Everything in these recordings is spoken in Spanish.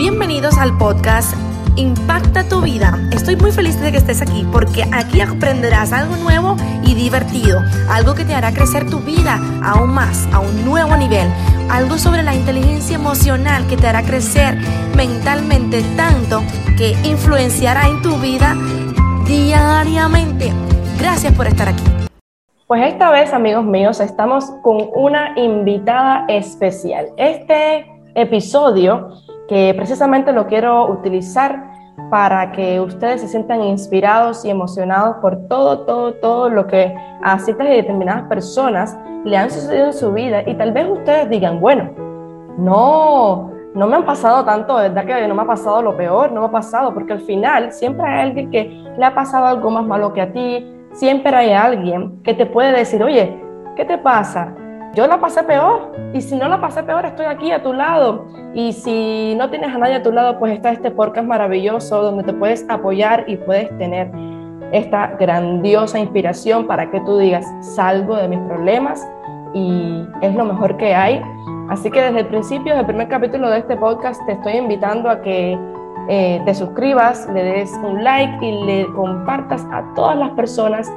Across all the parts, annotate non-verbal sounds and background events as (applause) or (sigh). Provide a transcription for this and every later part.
Bienvenidos al podcast Impacta tu vida. Estoy muy feliz de que estés aquí porque aquí aprenderás algo nuevo y divertido, algo que te hará crecer tu vida aún más, a un nuevo nivel, algo sobre la inteligencia emocional que te hará crecer mentalmente tanto que influenciará en tu vida diariamente. Gracias por estar aquí. Pues esta vez, amigos míos, estamos con una invitada especial. Este episodio que precisamente lo quiero utilizar para que ustedes se sientan inspirados y emocionados por todo, todo, todo lo que a ciertas y determinadas personas le han sucedido en su vida y tal vez ustedes digan, bueno, no, no me han pasado tanto, verdad que no me ha pasado lo peor, no me ha pasado, porque al final siempre hay alguien que le ha pasado algo más malo que a ti, siempre hay alguien que te puede decir, oye, ¿qué te pasa? Yo la pasé peor y si no la pasé peor estoy aquí a tu lado y si no tienes a nadie a tu lado pues está este podcast maravilloso donde te puedes apoyar y puedes tener esta grandiosa inspiración para que tú digas salgo de mis problemas y es lo mejor que hay. Así que desde el principio, desde el primer capítulo de este podcast te estoy invitando a que eh, te suscribas, le des un like y le compartas a todas las personas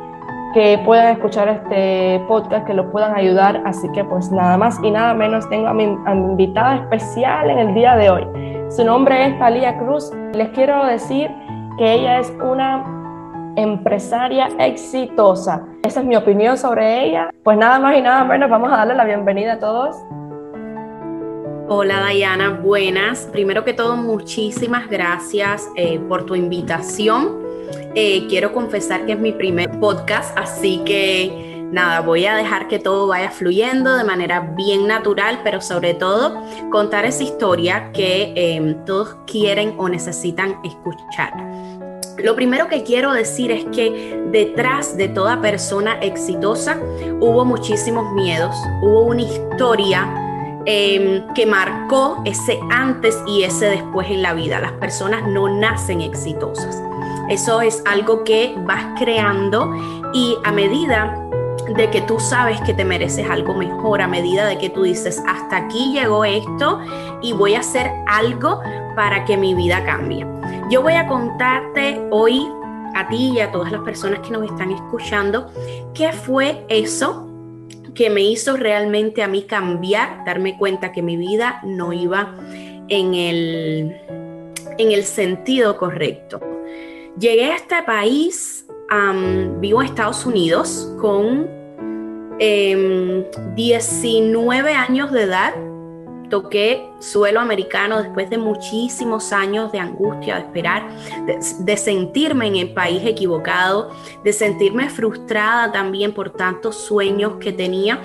que puedan escuchar este podcast, que lo puedan ayudar. Así que pues nada más y nada menos tengo a mi, invitada especial en el día de hoy. Su nombre es Talía Cruz. Les quiero decir que ella es una empresaria exitosa. Esa es mi opinión sobre ella. Pues nada más y nada menos, vamos a darle la bienvenida a todos. Hola Dayana, buenas. Primero que todo, muchísimas gracias eh, por tu invitación. Eh, quiero confesar que es mi primer podcast, así que nada, voy a dejar que todo vaya fluyendo de manera bien natural, pero sobre todo contar esa historia que em, todos quieren o necesitan escuchar. Lo primero que quiero decir es que detrás de toda persona exitosa hubo muchísimos miedos, hubo una historia em, que marcó ese antes y ese después en la vida. Las personas no nacen exitosas. Eso es algo que vas creando y a medida de que tú sabes que te mereces algo mejor, a medida de que tú dices, hasta aquí llegó esto y voy a hacer algo para que mi vida cambie. Yo voy a contarte hoy a ti y a todas las personas que nos están escuchando qué fue eso que me hizo realmente a mí cambiar, darme cuenta que mi vida no iba en el, en el sentido correcto. Llegué a este país, vivo en Estados Unidos con 19 em, años de edad. Toqué suelo americano después de muchísimos años de angustia, de esperar, de, sentirme en el país equivocado, de sentirme frustrada también por tantos sueños que tenía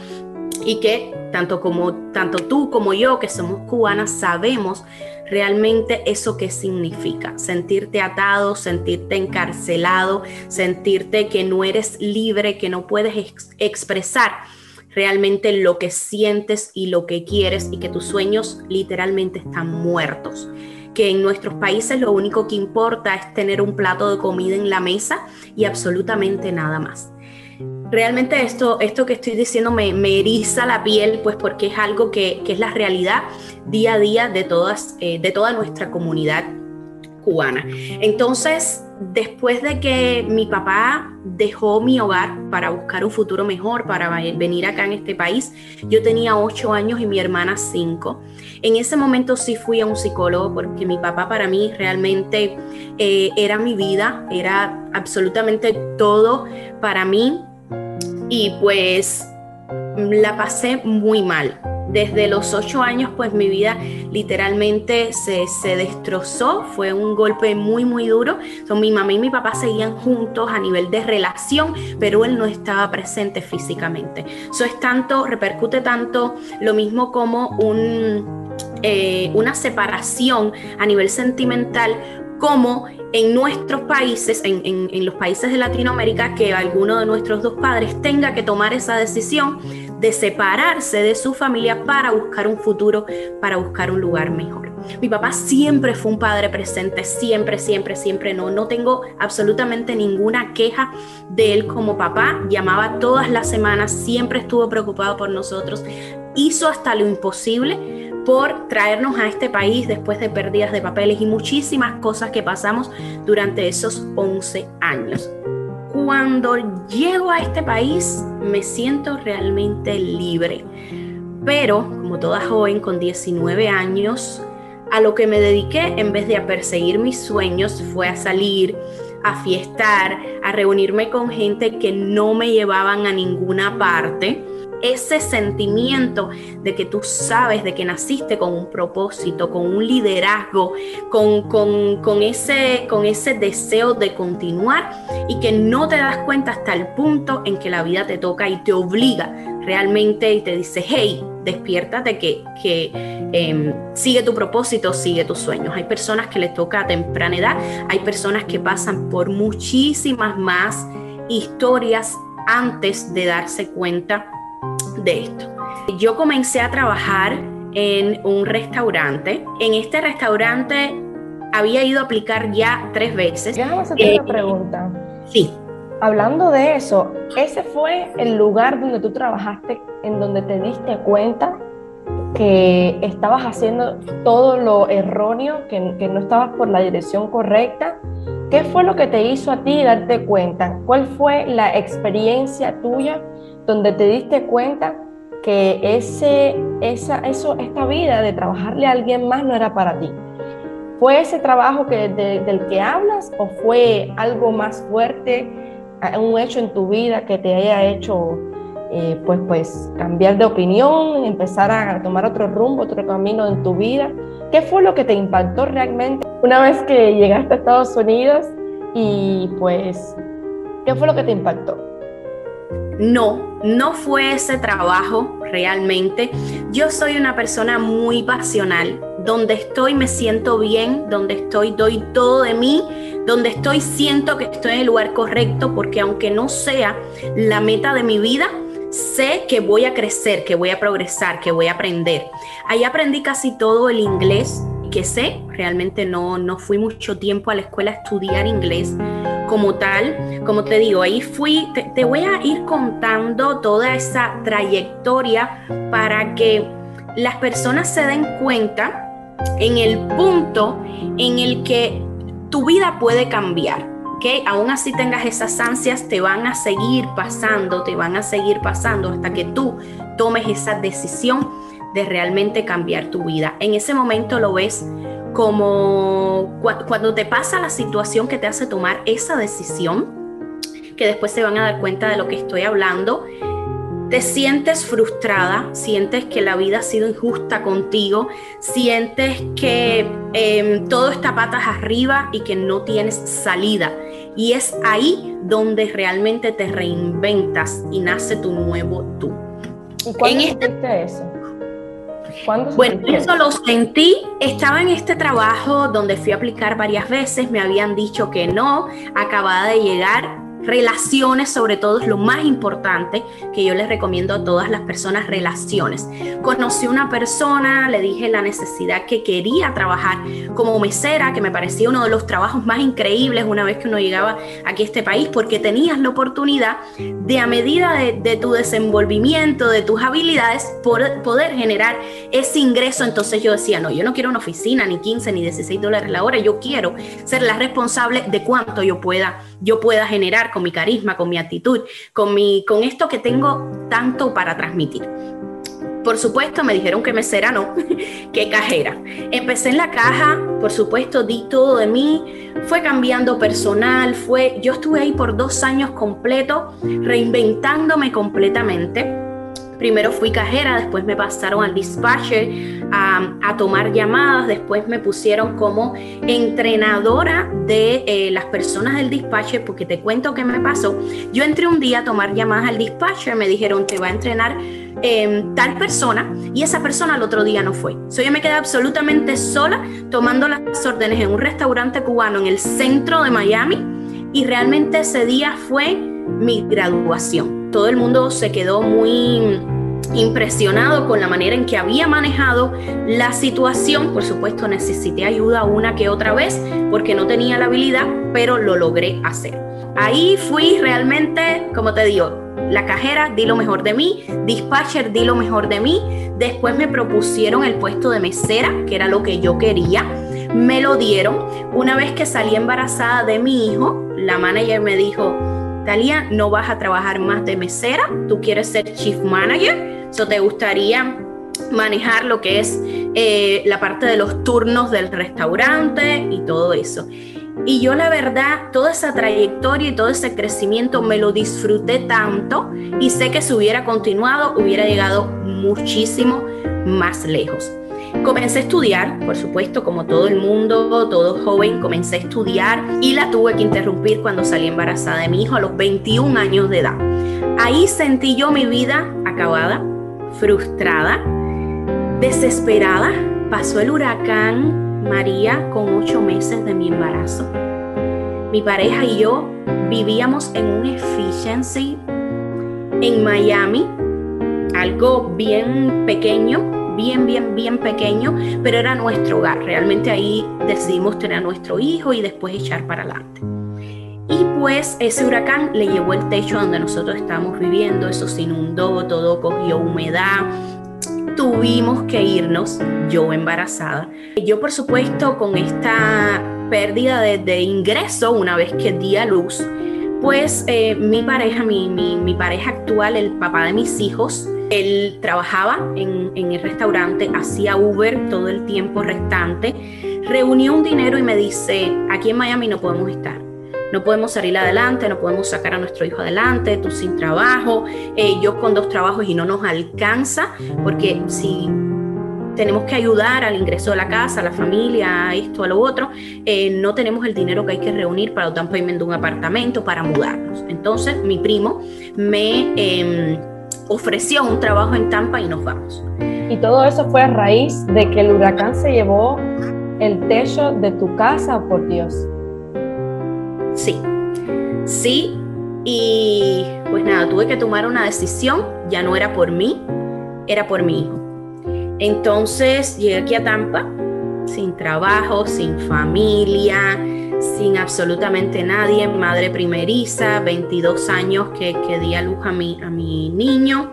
y que tanto como tanto tú como yo que somos cubanas sabemos realmente eso qué significa, sentirte atado, sentirte encarcelado, sentirte que no eres libre, que no puedes expresar realmente lo que sientes y lo que quieres y que tus sueños literalmente están muertos que en nuestros países lo único que importa es tener un plato de comida en la mesa y absolutamente nada más. Realmente esto, esto que estoy diciendo me, me eriza la piel, pues porque es algo que, es la realidad día a día de, todas, eh, de toda nuestra comunidad cubana. Entonces, después de que mi papá dejó mi hogar para buscar un futuro mejor, para venir acá en este país, yo tenía ocho años y mi hermana cinco. En ese momento sí fui a un psicólogo porque mi papá para mí realmente eh, era mi vida, era absolutamente todo para mí y pues la pasé muy mal. Desde los ocho años, pues mi vida literalmente se, destrozó, fue un golpe muy, muy duro. Son mi mamá y mi papá seguían juntos a nivel de relación, pero él no estaba presente físicamente. Eso es tanto, repercute tanto lo mismo como un, eh, una separación a nivel sentimental como en nuestros países, en, los países de Latinoamérica, que alguno de nuestros dos padres tenga que tomar esa decisión de separarse de su familia para buscar un futuro, para buscar un lugar mejor. Mi papá siempre fue un padre presente, siempre, siempre, siempre no. No tengo absolutamente ninguna queja de él como papá. Llamaba todas las semanas, siempre estuvo preocupado por nosotros. Hizo hasta lo imposible por traernos a este país después de pérdidas de papeles y muchísimas cosas que pasamos durante esos 11 años. Cuando llego a este país me siento realmente libre, pero como toda joven con 19 años, a lo que me dediqué en vez de a perseguir mis sueños fue a salir, a fiestar, a reunirme con gente que no me llevaban a ninguna parte ese sentimiento de que tú sabes de que naciste con un propósito, con un liderazgo, con, ese, con ese deseo de continuar y que no te das cuenta hasta el punto en que la vida te toca y te obliga realmente y te dice, hey, despiértate que, que em, sigue tu propósito, sigue tus sueños. Hay personas que les toca a temprana edad, hay personas que pasan por muchísimas más historias antes de darse cuenta de esto. Yo comencé a trabajar en un restaurante. En este restaurante había ido a aplicar ya tres veces. Déjame hacerte una eh, pregunta. Sí. Hablando de eso, ¿ese fue el lugar donde tú trabajaste, en donde te diste cuenta que estabas haciendo todo lo erróneo, que, que no estabas por la dirección correcta? ¿Qué fue lo que te hizo a ti darte cuenta? ¿Cuál fue la experiencia tuya donde te diste cuenta que ese, esa, eso, esta vida de trabajarle a alguien más no era para ti. ¿Fue ese trabajo que, del que hablas o fue algo más fuerte, un hecho en tu vida que te haya hecho eh, pues, pues cambiar de opinión, empezar a tomar otro rumbo, otro camino en tu vida? ¿Qué fue lo que te impactó realmente una vez que llegaste a Estados Unidos y pues, ¿qué fue lo que te impactó? No, no fue ese trabajo realmente. Yo soy una persona muy pasional. Donde estoy me siento bien, donde estoy doy todo de mí, donde estoy siento que estoy en el lugar correcto porque aunque no sea la meta de mi vida, sé que voy a crecer, que voy a progresar, que voy a aprender. Ahí aprendí casi todo el inglés que sé, realmente no, no fui mucho tiempo a la escuela a estudiar inglés como tal. Como te digo, ahí fui, te, voy a ir contando toda esa trayectoria para que las personas se den cuenta en el punto en el que tu vida puede cambiar. que Aún así tengas esas ansias, te van a seguir pasando, te van a seguir pasando hasta que tú tomes esa decisión de realmente cambiar tu vida. En ese momento lo ves como cuando te pasa la situación que te hace tomar esa decisión, que después se van a dar cuenta de lo que estoy hablando, te sientes frustrada, sientes que la vida ha sido injusta contigo, sientes que em, todo está patas arriba y que no tienes salida. Y es ahí donde realmente te reinventas y nace tu nuevo tú. ¿Y cuándo en este... eso? Bueno, eso lo sentí. Estaba en este trabajo donde fui a aplicar varias veces, me habían dicho que no, acababa de llegar relaciones sobre todo es lo más importante que yo les recomiendo a todas las personas, relaciones. Conocí una persona, le dije la necesidad que quería trabajar como mesera, que me parecía uno de los trabajos más increíbles una vez que uno llegaba aquí a este país, porque tenías la oportunidad de a medida de, tu desenvolvimiento, de tus habilidades, poder, poder generar ese ingreso. Entonces yo decía, no, yo no quiero una oficina, ni 15, ni 16 dólares la hora, yo quiero ser la responsable de cuánto yo pueda, yo pueda generar con mi carisma, con mi actitud, con, mi, con esto que tengo tanto para transmitir. Por supuesto, me dijeron que mesera no, (laughs) que cajera. Empecé en la caja, por supuesto, di todo de mí, fue cambiando personal, fue, yo estuve ahí por dos años completos, reinventándome completamente Primero fui cajera, después me pasaron al dispatcher a, tomar llamadas, después me pusieron como entrenadora de eh, las personas del dispatcher, porque te cuento qué me pasó. Yo entré un día a tomar llamadas al dispatcher, me dijeron te va a entrenar em, tal persona y esa persona el otro día no fue. So, yo me quedé absolutamente sola tomando las órdenes en un restaurante cubano en el centro de Miami y realmente ese día fue mi graduación todo el mundo se quedó muy impresionado con la manera en que había manejado la situación. Por supuesto, necesité ayuda una que otra vez porque no tenía la habilidad, pero lo logré hacer. Ahí fui realmente, como te digo, la cajera, di lo mejor de mí, dispatcher, di lo mejor de mí. Después me propusieron el puesto de mesera, que era lo que yo quería. Me lo dieron. Una vez que salí embarazada de mi hijo, la manager me dijo, No vas a trabajar más de mesera, tú quieres ser chief manager, eso te gustaría manejar lo que es eh, la parte de los turnos del restaurante y todo eso. Y yo la verdad, toda esa trayectoria y todo ese crecimiento me lo disfruté tanto y sé que si hubiera continuado hubiera llegado muchísimo más lejos. Comencé a estudiar, por supuesto, como todo el mundo, todo joven, comencé a estudiar y la tuve que interrumpir cuando salí embarazada de mi hijo a los 21 años de edad. Ahí sentí yo mi vida acabada, frustrada, desesperada. Pasó el huracán María con ocho meses de mi embarazo. Mi pareja y yo vivíamos en un efficiency en Miami, algo bien pequeño, bien, bien, bien pequeño, pero era nuestro hogar. Realmente ahí decidimos tener a nuestro hijo y después echar para adelante. Y pues ese huracán le llevó el techo donde nosotros estábamos viviendo, eso se inundó, todo cogió humedad, tuvimos que irnos, yo embarazada. Yo, por supuesto, con esta pérdida de, ingreso una vez que di a luz, pues eh, mi pareja, mi, mi, pareja actual, el papá de mis hijos, él trabajaba en, el restaurante, hacía Uber todo el tiempo restante, reunió un dinero y me dice, aquí en Miami no podemos estar no podemos salir adelante, no podemos sacar a nuestro hijo adelante, tú sin trabajo, eh, yo con dos trabajos y no nos alcanza, porque si tenemos que ayudar al ingreso de la casa, a la familia, a esto, a lo otro, eh, no tenemos el dinero que hay que reunir para el down payment de un apartamento, para mudarnos. Entonces mi primo me em, ofreció un trabajo en Tampa y nos vamos. Y todo eso fue a raíz de que el huracán se llevó el techo de tu casa, por Dios. Sí, sí, y pues nada, tuve que tomar una decisión, ya no era por mí, era por mi hijo. Entonces llegué aquí a Tampa, sin trabajo, sin familia, sin absolutamente nadie, madre primeriza, 22 años que, que di a luz a mi, a mi niño.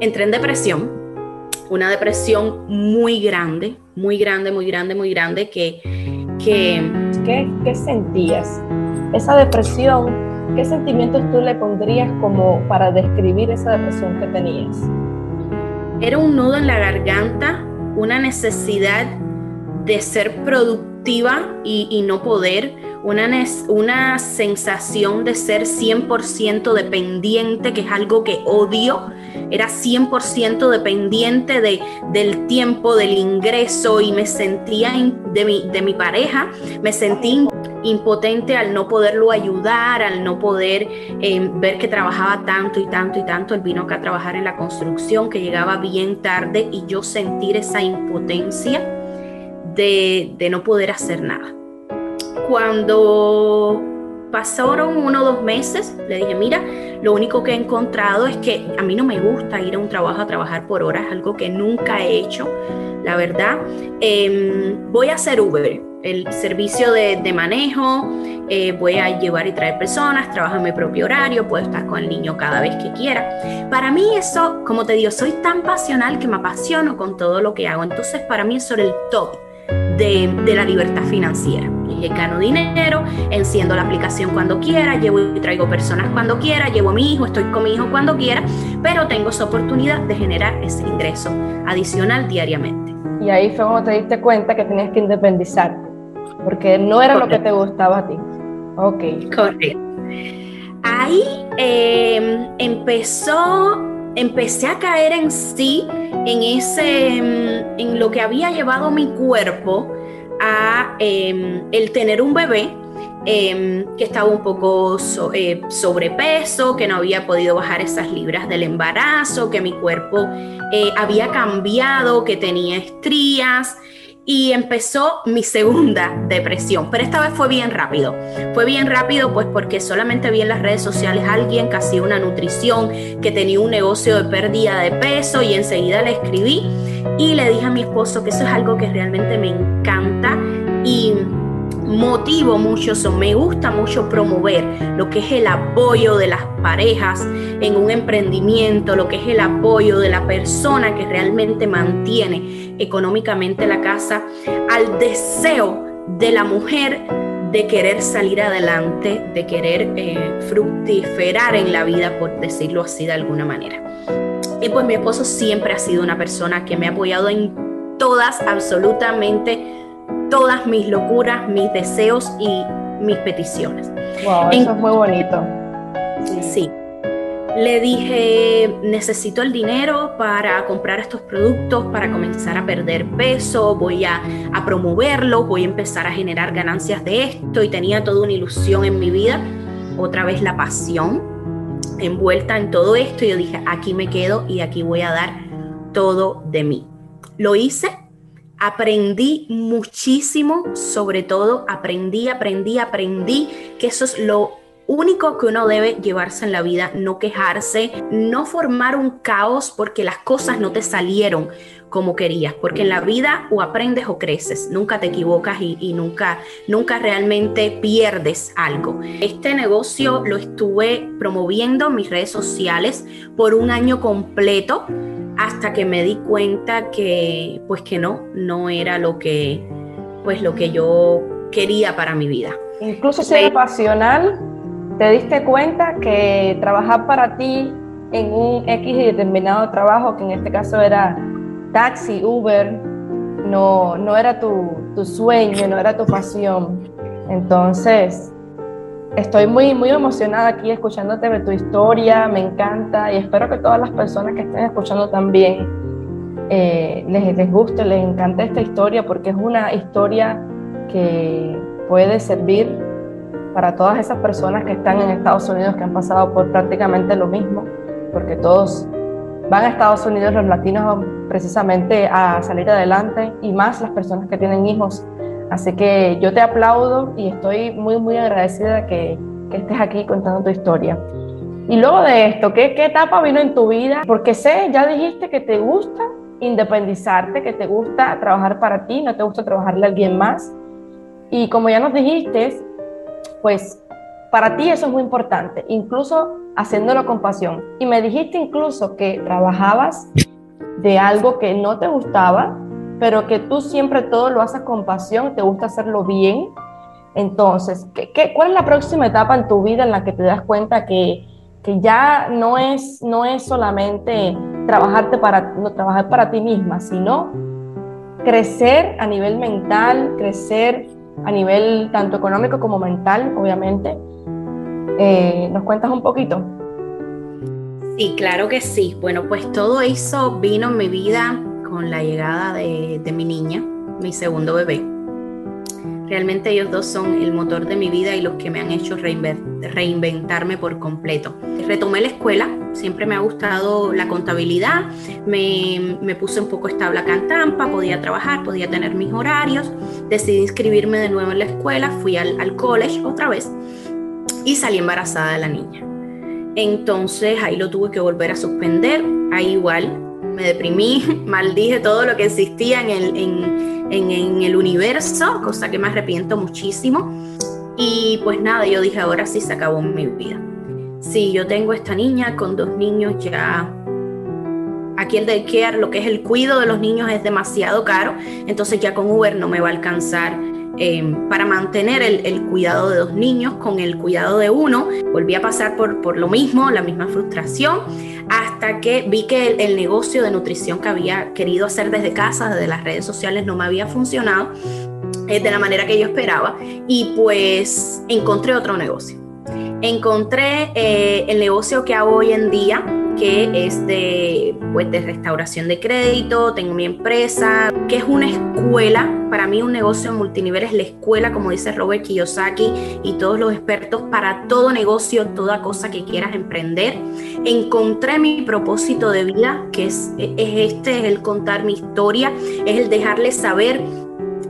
Entré en depresión, una depresión muy grande, muy grande, muy grande, muy grande, que... que ¿Qué, qué sentías? esa depresión, ¿qué sentimientos tú le pondrías como para describir esa depresión que tenías? Era un nudo en la garganta, una necesidad de ser y, no poder, una, una sensación de ser 100% dependiente, que es algo que odio. Era 100% dependiente de, del tiempo, del ingreso y me sentía de, mi, de mi pareja, me sentí impotente al no poderlo ayudar, al no poder eh, ver que trabajaba tanto y tanto y tanto. Él vino acá a trabajar en la construcción, que llegaba bien tarde y yo sentir esa impotencia de, no poder hacer nada. Cuando pasaron uno o dos meses, le dije, mira, lo único que he encontrado es que a mí no me gusta ir a un trabajo a trabajar por horas, algo que nunca he hecho, la verdad. Em, voy a hacer Uber el servicio de, manejo, eh, voy a llevar y traer personas, trabajo en mi propio horario, puedo estar con el niño cada vez que quiera. Para mí eso, como te digo, soy tan pasional que me apasiono con todo lo que hago. Entonces para mí eso era el top de, la libertad financiera. Y gano dinero, enciendo la aplicación cuando quiera, llevo y traigo personas cuando quiera, llevo a mi hijo, estoy con mi hijo cuando quiera, pero tengo esa oportunidad de generar ese ingreso adicional diariamente. Y ahí fue cuando te diste cuenta que tenías que independizarte porque no era lo que te gustaba a ti. Ok. Correcto. Ahí em, empezó, empecé a caer en sí, en ese, em, en lo que había llevado mi cuerpo a em, el tener un bebé que estaba un poco eh, sobrepeso, que no había podido bajar esas libras del embarazo, que mi cuerpo eh, había cambiado, que tenía estrías y empezó mi segunda depresión, pero esta vez fue bien rápido. Fue bien rápido pues porque solamente vi en las redes sociales a alguien que hacía una nutrición, que tenía un negocio de pérdida de peso y enseguida le escribí y le dije a mi esposo que eso es algo que realmente me encanta y motivo mucho me gusta mucho promover lo que es el apoyo de las parejas, en un emprendimiento, lo que es el apoyo de la persona que realmente mantiene económicamente la casa, al deseo de la mujer de querer salir adelante, de querer eh, fructiferar en la vida, por decirlo así de alguna manera. Y pues mi esposo siempre ha sido una persona que me ha apoyado en todas, absolutamente todas mis locuras, mis deseos y mis peticiones. Wow, eso es muy bonito. sí. Le dije, necesito el dinero para comprar estos productos, para comenzar a perder peso, voy a, a promoverlo, voy a empezar a generar ganancias de esto y tenía toda una ilusión en mi vida, otra vez la pasión envuelta en todo esto y yo dije, aquí me quedo y aquí voy a dar todo de mí. Lo hice, aprendí muchísimo, sobre todo aprendí, aprendí, aprendí que eso es lo único que uno debe llevarse en la vida, no quejarse, no formar un caos porque las cosas no te salieron como querías, porque en la vida o aprendes o creces, nunca te equivocas y, nunca, nunca realmente pierdes algo. Este negocio lo estuve promoviendo en mis redes sociales por un año completo hasta que me di cuenta que pues que no, no era lo que pues lo que yo quería para mi vida. Incluso ser pasional te diste cuenta que trabajar para ti en un X determinado trabajo, que en este caso era taxi, Uber, no, no era tu, tu sueño, no era tu pasión. Entonces, estoy muy, muy emocionada aquí escuchándote de tu historia, me encanta y espero que todas las personas que estén escuchando también eh, les, les guste, les encante esta historia porque es una historia que puede servir para todas esas personas que están en Estados Unidos, que han pasado por prácticamente lo mismo, porque todos van a Estados Unidos, los latinos precisamente a salir adelante y más las personas que tienen hijos. Así que yo te aplaudo y estoy muy, muy agradecida que, que estés aquí contando tu historia. Y luego de esto, ¿qué, ¿qué etapa vino en tu vida? Porque sé, ya dijiste que te gusta independizarte, que te gusta trabajar para ti, no te gusta trabajarle a alguien más. Y como ya nos dijiste, pues para ti eso es muy importante, incluso haciéndolo con pasión. Y me dijiste incluso que trabajabas de algo que no te gustaba, pero que tú siempre todo lo haces con pasión, te gusta hacerlo bien. Entonces, ¿qué, cuál es la próxima etapa en tu vida en la que te das cuenta que, que ya no es, no es solamente trabajarte para, no, trabajar para ti misma, sino crecer a nivel mental, crecer a nivel tanto económico como mental, obviamente. Eh, ¿Nos cuentas un poquito? Sí, claro que sí. Bueno, pues todo eso vino en mi vida con la llegada de, de mi niña, mi segundo bebé. Realmente ellos dos son el motor de mi vida y los que me han hecho reinventarme por completo. Retomé la escuela, siempre me ha gustado la contabilidad, me, me puse un poco estable acá en Tampa, podía trabajar, podía tener mis horarios, decidí inscribirme de nuevo en la escuela, fui al, al college otra vez y salí embarazada de la niña. Entonces ahí lo tuve que volver a suspender, ahí igual me deprimí, (laughs) maldije todo lo que existía en el, en, el universo, cosa que me arrepiento muchísimo. Y pues nada, yo dije, ahora sí se acabó mi vida. Si yo tengo esta niña con dos niños, ya aquí el daycare, lo que es el cuidado de los niños es demasiado caro, entonces ya con Uber no me va a alcanzar Em, para mantener el, cuidado de dos niños con el cuidado de uno. Volví a pasar por, lo mismo, la misma frustración, hasta que vi que el, negocio de nutrición que había querido hacer desde casa, desde las redes sociales, no me había funcionado eh, de la manera que yo esperaba y pues encontré otro negocio. Encontré eh, el negocio que hago hoy en día, que es de, pues, de restauración de crédito, tengo mi empresa, que es una escuela, para mí un negocio multinivel es la escuela, como dice Robert Kiyosaki y todos los expertos, para todo negocio, toda cosa que quieras emprender. Encontré mi propósito de vida, que es, es este, es el contar mi historia, es el dejarles saber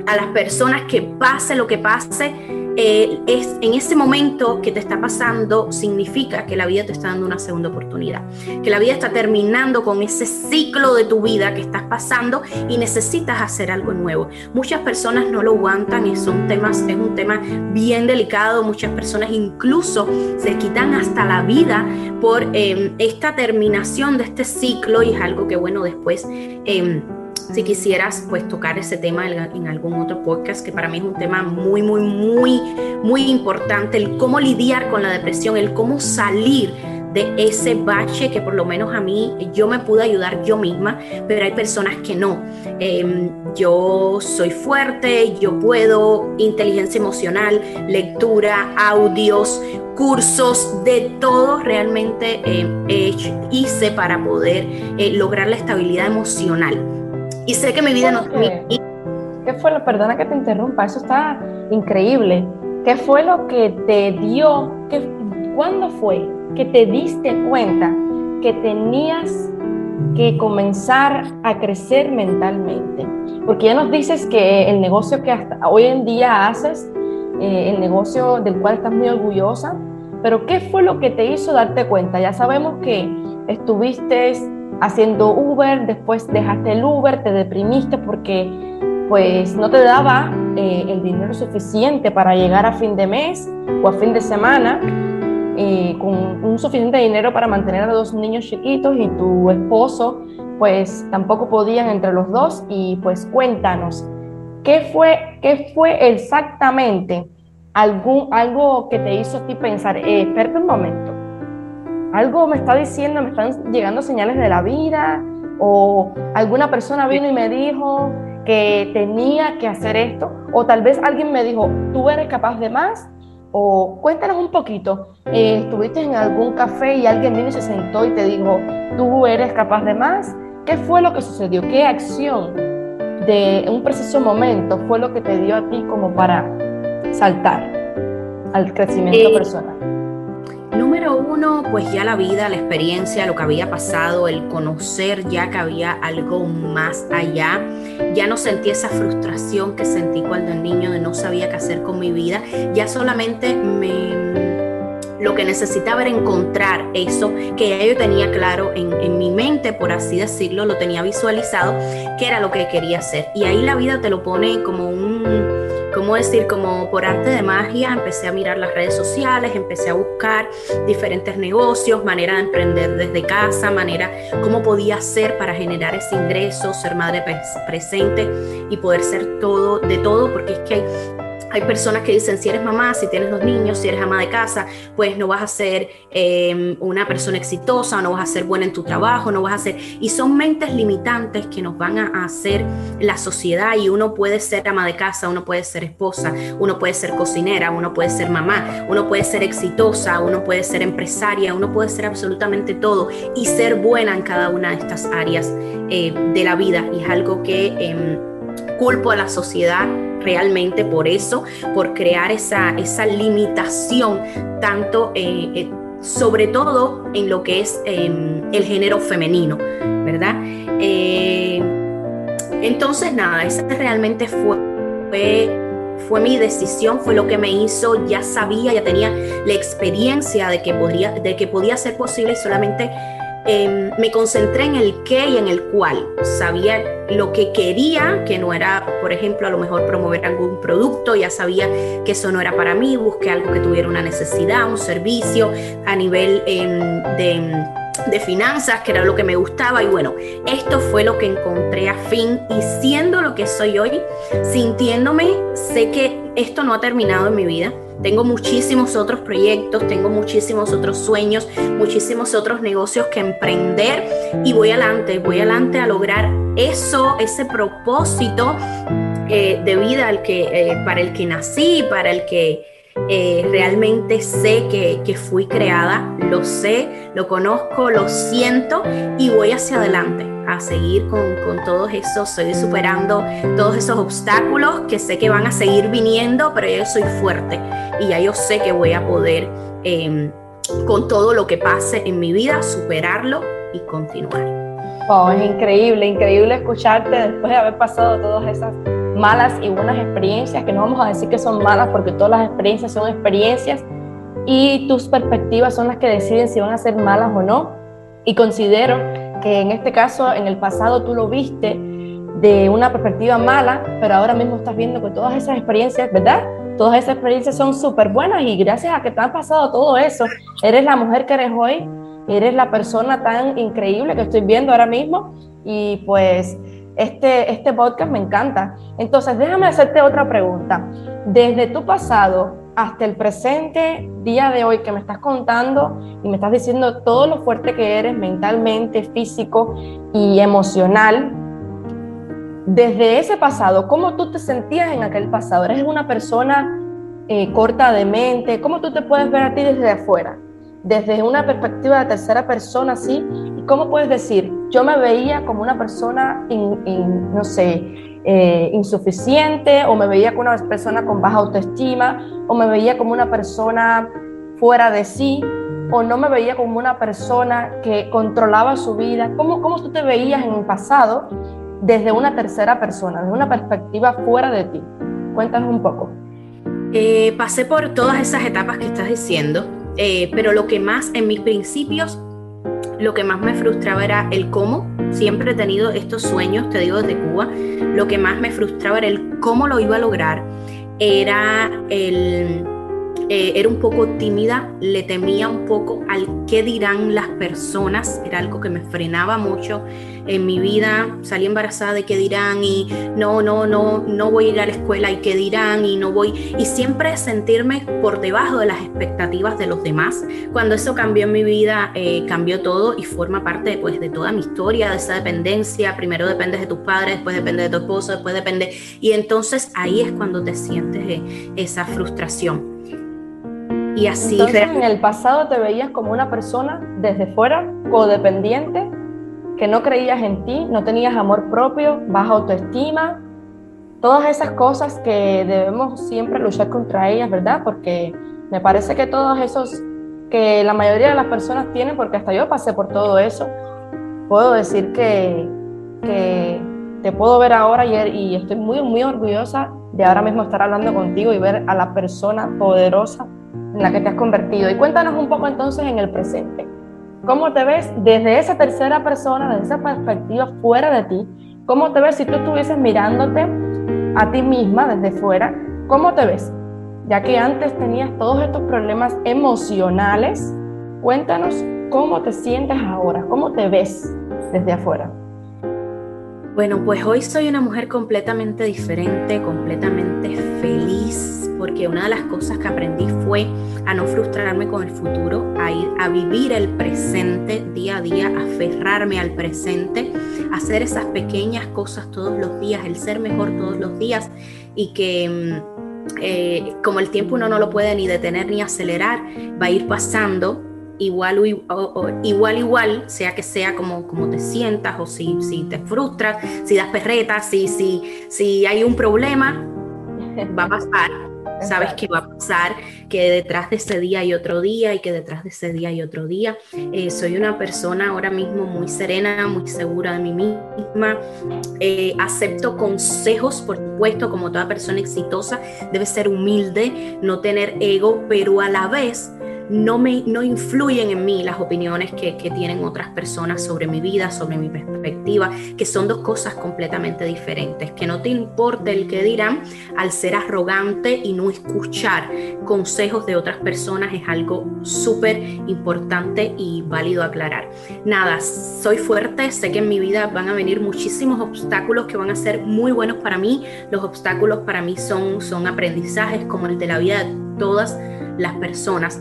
a las personas que pase lo que pase, eh, es en ese momento que te está pasando significa que la vida te está dando una segunda oportunidad, que la vida está terminando con ese ciclo de tu vida que estás pasando y necesitas hacer algo nuevo. Muchas personas no lo aguantan y son temas, es un tema bien delicado, muchas personas incluso se quitan hasta la vida por em, esta terminación de este ciclo y es algo que bueno después... Em, si quisieras pues tocar ese tema en algún otro podcast, que para mí es un tema muy, muy, muy, muy importante, el cómo lidiar con la depresión, el cómo salir de ese bache que por lo menos a mí yo me pude ayudar yo misma, pero hay personas que no. Em, yo soy fuerte, yo puedo, inteligencia emocional, lectura, audios, cursos, de todo realmente em, hice para poder eh, lograr la estabilidad emocional. Y sé que mi vida no... ¿Qué, ¿Qué fue lo, perdona que te interrumpa, eso está increíble. ¿Qué fue lo que te dio, que, cuándo fue que te diste cuenta que tenías que comenzar a crecer mentalmente? Porque ya nos dices que el negocio que hasta hoy en día haces, eh, el negocio del cual estás muy orgullosa, pero ¿qué fue lo que te hizo darte cuenta? Ya sabemos que estuviste haciendo Uber, después dejaste el Uber, te deprimiste porque pues no te daba eh, el dinero suficiente para llegar a fin de mes o a fin de semana eh, con un suficiente dinero para mantener a dos niños chiquitos y tu esposo pues tampoco podían entre los dos. Y pues cuéntanos, ¿qué fue, qué fue exactamente algún, algo que te hizo a ti pensar, eh, espérate un momento, algo me está diciendo, me están llegando señales de la vida, o alguna persona vino y me dijo que tenía que hacer esto, o tal vez alguien me dijo, tú eres capaz de más, o cuéntanos un poquito, eh, estuviste en algún café y alguien vino y se sentó y te dijo, tú eres capaz de más, ¿qué fue lo que sucedió? ¿Qué acción de un preciso momento fue lo que te dio a ti como para saltar al crecimiento eh, personal? Número uno, pues ya la vida, la experiencia, lo que había pasado, el conocer ya que había algo más allá. Ya no sentí esa frustración que sentí cuando el niño de no sabía qué hacer con mi vida. Ya solamente me lo que necesitaba era encontrar eso que ya yo tenía claro en, en, mi mente, por así decirlo, lo tenía visualizado, que era lo que quería hacer. Y ahí la vida te lo pone como un ¿cómo decir? Como por arte de magia, empecé a mirar las redes sociales, empecé a buscar diferentes negocios, manera de emprender desde casa, manera, cómo podía hacer para generar ese ingreso, ser madre presente y poder ser todo, de todo, porque es que hay hay personas que dicen, si eres mamá, si tienes dos niños, si eres ama de casa, pues no vas a ser em, una persona exitosa, no vas a ser buena en tu trabajo, no vas a ser... Y son mentes limitantes que nos van a hacer la sociedad y uno puede ser ama de casa, uno puede ser esposa, uno puede ser cocinera, uno puede ser mamá, uno puede ser exitosa, uno puede ser empresaria, uno puede ser absolutamente todo y ser buena en cada una de estas áreas eh, de la vida. Y es algo que em, culpo a la sociedad realmente por eso, por crear esa, esa limitación, tanto, eh, eh, sobre todo en lo que es em, el género femenino, ¿verdad? Eh, entonces, nada, esa realmente fue, fue, mi decisión, fue lo que me hizo, ya sabía, ya tenía la experiencia de que podría, de que podía ser posible y solamente Em, me concentré en el qué y en el cuál. Sabía lo que quería, que no era, por ejemplo, a lo mejor promover algún producto, ya sabía que eso no era para mí, busqué algo que tuviera una necesidad, un servicio a nivel em, de de finanzas, que era lo que me gustaba. Y bueno, esto fue lo que encontré a fin y siendo lo que soy hoy, sintiéndome, sé que esto no ha terminado en mi vida. Tengo muchísimos otros proyectos, tengo muchísimos otros sueños, muchísimos otros negocios que emprender y voy adelante, voy adelante a lograr eso, ese propósito eh, de vida al que, eh, para el que nací, para el que eh, realmente sé que, que, fui creada, lo sé, lo conozco, lo siento y voy hacia adelante a seguir con, con todos esos, estoy superando todos esos obstáculos que sé que van a seguir viniendo, pero yo soy fuerte y ya yo sé que voy a poder em, con todo lo que pase en mi vida superarlo y continuar. Oh, es increíble, increíble escucharte después de haber pasado todas esas malas y buenas experiencias, que no vamos a decir que son malas porque todas las experiencias son experiencias y tus perspectivas son las que deciden si van a ser malas o no. Y considero que en este caso, en el pasado tú lo viste de una perspectiva mala, pero ahora mismo estás viendo que todas esas experiencias, ¿verdad? Todas esas experiencias son súper buenas y gracias a que te han pasado todo eso, eres la mujer que eres hoy, eres la persona tan increíble que estoy viendo ahora mismo y pues este, este podcast me encanta. Entonces, déjame hacerte otra pregunta. Desde tu pasado hasta el presente día de hoy que me estás contando y me estás diciendo todo lo fuerte que eres mentalmente, físico y emocional, desde ese pasado, ¿cómo tú te sentías en aquel pasado? ¿Eres una persona eh, corta de mente? ¿Cómo tú te puedes ver a ti desde afuera? Desde una perspectiva de tercera persona, ¿sí? ¿Y cómo puedes decir, yo me veía como una persona, no sé, eh, insuficiente o me veía como una persona con baja autoestima o me veía como una persona fuera de sí o no me veía como una persona que controlaba su vida. ¿Cómo, cómo tú te veías en el pasado desde una tercera persona, desde una perspectiva fuera de ti? Cuéntanos un poco. Eh, pasé por todas esas etapas que estás diciendo, eh, pero lo que más en mis principios, lo que más me frustraba era el cómo. Siempre he tenido estos sueños, te digo desde Cuba, lo que más me frustraba era el cómo lo iba a lograr, era el eh, era un poco tímida, le temía un poco al qué dirán las personas, era algo que me frenaba mucho en mi vida, salí embarazada de qué dirán y no, no, no, no voy a ir a la escuela y qué dirán y no voy, y siempre sentirme por debajo de las expectativas de los demás. Cuando eso cambió en mi vida, eh, cambió todo y forma parte pues, de toda mi historia, de esa dependencia, primero dependes de tus padres, después depende de tu esposo, después depende, y entonces ahí es cuando te sientes eh, esa frustración. Y así. Entonces, en el pasado te veías como una persona desde fuera, codependiente, que no creías en ti, no tenías amor propio, baja autoestima, todas esas cosas que debemos siempre luchar contra ellas, ¿verdad? Porque me parece que todos esos que la mayoría de las personas tienen, porque hasta yo pasé por todo eso, puedo decir que, que te puedo ver ahora y, y estoy muy, muy orgullosa de ahora mismo estar hablando contigo y ver a la persona poderosa en la que te has convertido. Y cuéntanos un poco entonces en el presente. ¿Cómo te ves desde esa tercera persona, desde esa perspectiva fuera de ti? ¿Cómo te ves si tú estuvieses mirándote a ti misma desde fuera? ¿Cómo te ves? Ya que antes tenías todos estos problemas emocionales, cuéntanos cómo te sientes ahora, cómo te ves desde afuera. Bueno, pues hoy soy una mujer completamente diferente, completamente feliz, porque una de las cosas que aprendí fue a no frustrarme con el futuro, a ir a vivir el presente día a día, aferrarme al presente, hacer esas pequeñas cosas todos los días, el ser mejor todos los días y que mm, eh, como el tiempo uno no lo puede ni detener ni acelerar, va a ir pasando igual igual igual, sea que sea como, como te sientas o si, si te frustras, si das perretas, si, si, si hay un problema, va a pasar (laughs) sabes que va a pasar, que detrás de ese día hay otro día y que detrás de ese día hay otro día. Eh, soy una persona ahora mismo muy serena, muy segura de mí misma. Eh, acepto consejos, por supuesto, como toda persona exitosa, debe ser humilde, no tener ego, pero a la vez no, me, no influyen en mí las opiniones que, que, tienen otras personas sobre mi vida, sobre mi perspectiva, que son dos cosas completamente diferentes. Que no te importe el que dirán al ser arrogante y no escuchar consejos de otras personas es algo súper importante y válido aclarar. Nada, soy fuerte, sé que en mi vida van a venir muchísimos obstáculos que van a ser muy buenos para mí. Los obstáculos para mí son, son aprendizajes como el de la vida de todas las personas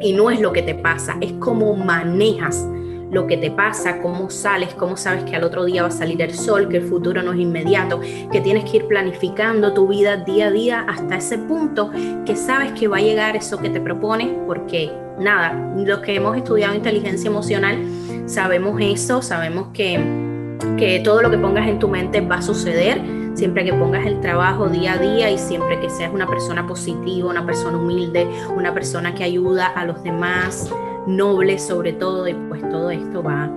y no es lo que te pasa, es cómo manejas lo que te pasa, cómo sales, cómo sabes que al otro día va a salir el sol, que el futuro no es inmediato, que tienes que ir planificando tu vida día a día hasta ese punto que sabes que va a llegar eso que te propones, porque nada, los que hemos estudiado inteligencia emocional sabemos eso, sabemos que, que todo lo que pongas en tu mente va a suceder siempre que pongas el trabajo día a día y siempre que seas una persona positiva, una persona humilde, una persona que ayuda a los demás, noble sobre todo, y pues todo esto va,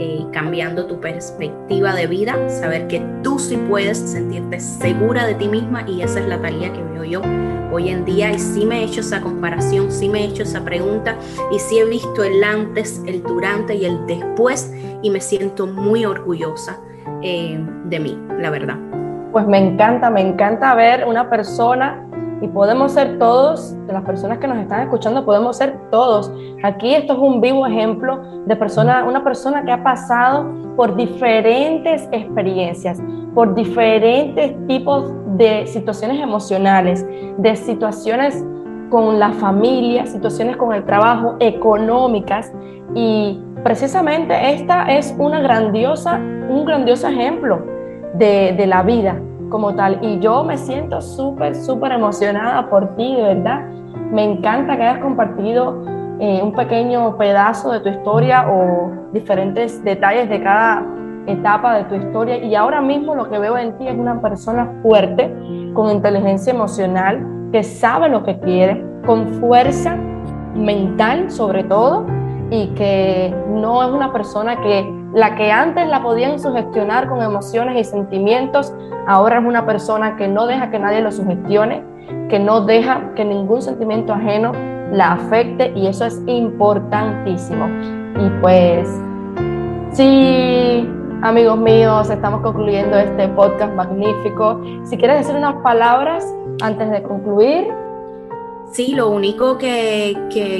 eh, cambiando tu perspectiva de vida, saber que tú sí puedes sentirte segura de ti misma y esa es la tarea que veo yo hoy en día y sí me he hecho esa comparación, sí me he hecho esa pregunta y sí he visto el antes, el durante y el después y me siento muy orgullosa eh, de mí, la verdad. Pues me encanta, me encanta ver una persona y podemos ser todos, de las personas que nos están escuchando, podemos ser todos. Aquí esto es un vivo ejemplo de persona, una persona que ha pasado por diferentes experiencias, por diferentes tipos de situaciones emocionales, de situaciones con la familia, situaciones con el trabajo, económicas y precisamente esta es una grandiosa, un grandioso ejemplo de, de la vida como tal. Y yo me siento súper, súper emocionada por ti, de verdad. Me encanta que hayas compartido eh, un pequeño pedazo de tu historia o diferentes detalles de cada etapa de tu historia. Y ahora mismo lo que veo en ti es una persona fuerte, con inteligencia emocional, que sabe lo que quiere, con fuerza mental sobre todo, y que no es una persona que la que antes la podían sugestionar con emociones y sentimientos, ahora es una persona que no deja que nadie lo sugestione, que no deja que ningún sentimiento ajeno la afecte y eso es importantísimo. Y pues, sí, amigos míos, estamos concluyendo este podcast magnífico. Si quieres decir unas palabras antes de concluir. Sí, lo único que,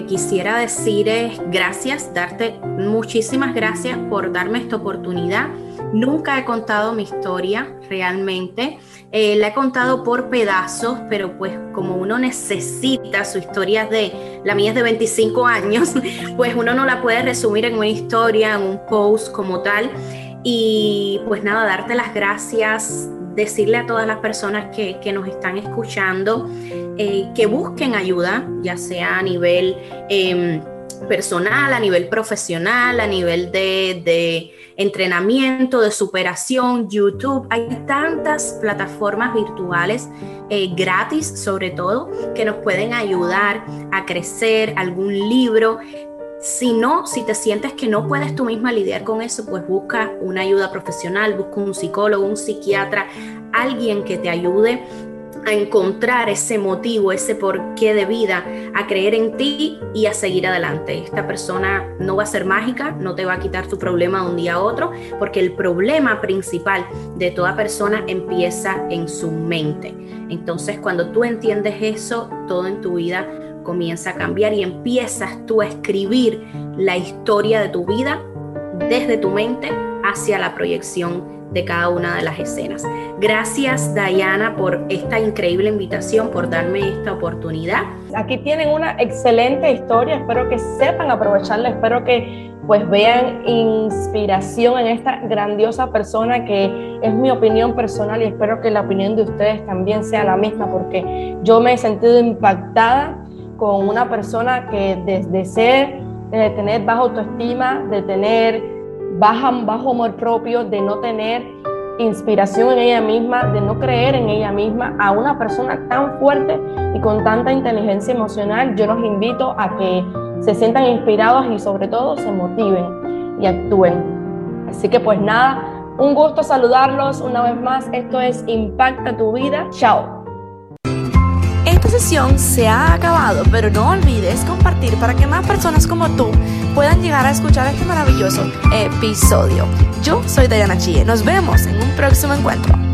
quisiera decir es gracias, darte muchísimas gracias por darme esta oportunidad. Nunca he contado mi historia realmente. Eh, la he contado por pedazos, pero pues como uno necesita su historia de, la mía es de 25 años, (laughs) pues uno no la puede resumir en una historia, en un post como tal. Y pues nada, darte las gracias, decirle a todas las personas que, nos están escuchando eh, que busquen ayuda, ya sea a nivel em, personal, a nivel profesional, a nivel de, entrenamiento, de superación, YouTube. Hay tantas plataformas virtuales eh, gratis sobre todo que nos pueden ayudar a crecer, algún libro. Si no, si te sientes que no puedes tú misma lidiar con eso, pues busca una ayuda profesional, busca un psicólogo, un psiquiatra, alguien que te ayude a encontrar ese motivo, ese porqué de vida, a creer en ti y a seguir adelante. Esta persona no va a ser mágica, no te va a quitar tu problema de un día a otro, porque el problema principal de toda persona empieza en su mente. Entonces, cuando tú entiendes eso, todo en tu vida comienza a cambiar y empiezas tú a escribir la historia de tu vida desde tu mente hacia la proyección de cada una de las escenas. Gracias Diana por esta increíble invitación, por darme esta oportunidad. Aquí tienen una excelente historia, espero que sepan aprovecharla, espero que pues vean inspiración en esta grandiosa persona que es mi opinión personal y espero que la opinión de ustedes también sea la misma porque yo me he sentido impactada con una persona que desde ser, de tener baja autoestima, de tener baja, bajo amor propio, de no tener inspiración en ella misma, de no creer en ella misma, a una persona tan fuerte y con tanta inteligencia emocional, yo los invito a que se sientan inspirados y sobre todo se motiven y actúen. Así que pues nada, un gusto saludarlos una vez más. Esto es Impacta tu vida. Chao. Esta sesión se ha acabado, pero no olvides compartir para que más personas como tú puedan llegar a escuchar este maravilloso episodio. Yo soy Diana Chie. Nos vemos en un próximo encuentro.